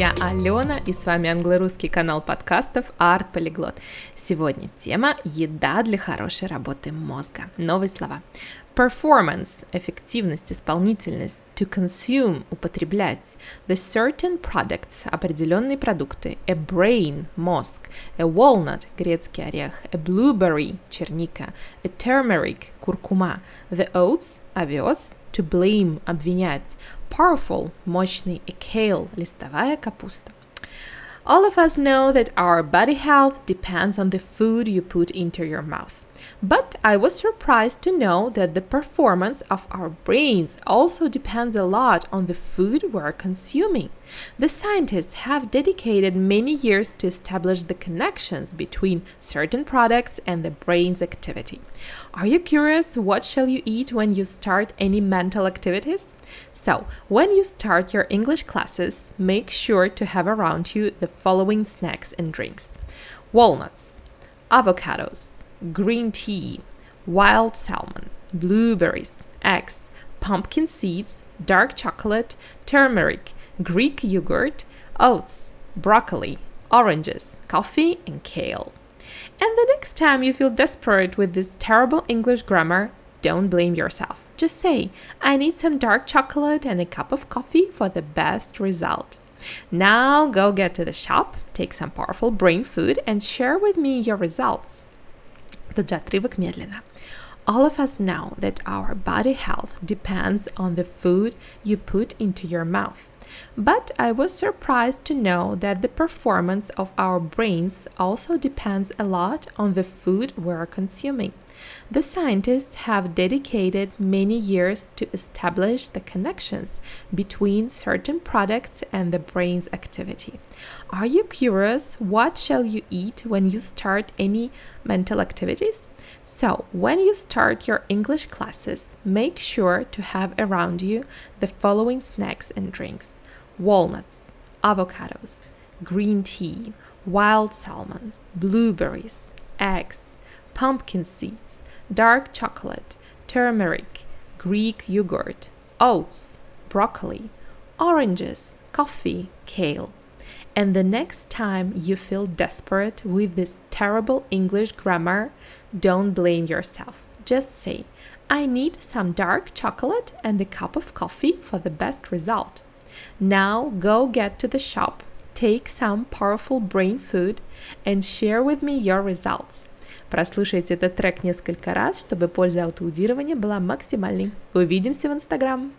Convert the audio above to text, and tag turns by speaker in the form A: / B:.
A: я Алена, и с вами англо-русский канал подкастов Art Polyglot. Сегодня тема «Еда для хорошей работы мозга». Новые слова. Performance – эффективность, исполнительность. To consume – употреблять. The certain products – определенные продукты. A brain – мозг. A walnut – грецкий орех. A blueberry – черника. A turmeric – куркума. The oats – овес. To blame – обвинять. Powerful – мощный. A kale – листовая капуста. All of us know that our body health depends on the food you put into your mouth. But I was surprised to know that the performance of our brains also depends a lot on the food we're consuming. The scientists have dedicated many years to establish the connections between certain products and the brain's activity. Are you curious what shall you eat when you start any mental activities? So, when you start your English classes, make sure to have around you the following snacks and drinks walnuts, avocados, green tea, wild salmon, blueberries, eggs, pumpkin seeds, dark chocolate, turmeric, Greek yogurt, oats, broccoli, oranges, coffee, and kale. And the next time you feel desperate with this terrible English grammar, don't blame yourself. Just say, I need some dark chocolate and a cup of coffee for the best result. Now go get to the shop, take some powerful brain food, and share with me your results. All of us know that our body health depends on the food you put into your mouth. But I was surprised to know that the performance of our brains also depends a lot on the food we're consuming. The scientists have dedicated many years to establish the connections between certain products and the brain's activity. Are you curious what shall you eat when you start any mental activities? So, when you start your English classes, make sure to have around you the following snacks and drinks walnuts, avocados, green tea, wild salmon, blueberries, eggs, pumpkin seeds, dark chocolate, turmeric, Greek yogurt, oats, broccoli, oranges, coffee, kale. And the next time you feel desperate with this terrible English grammar, don't blame yourself. Just say, I need some dark chocolate and a cup of coffee for the best result. Now go get to the shop, take some powerful brain food, and share with me your results. Прослушайте этот трек несколько раз, чтобы польза аутоудирования была максимальной. Увидимся в Инстаграм!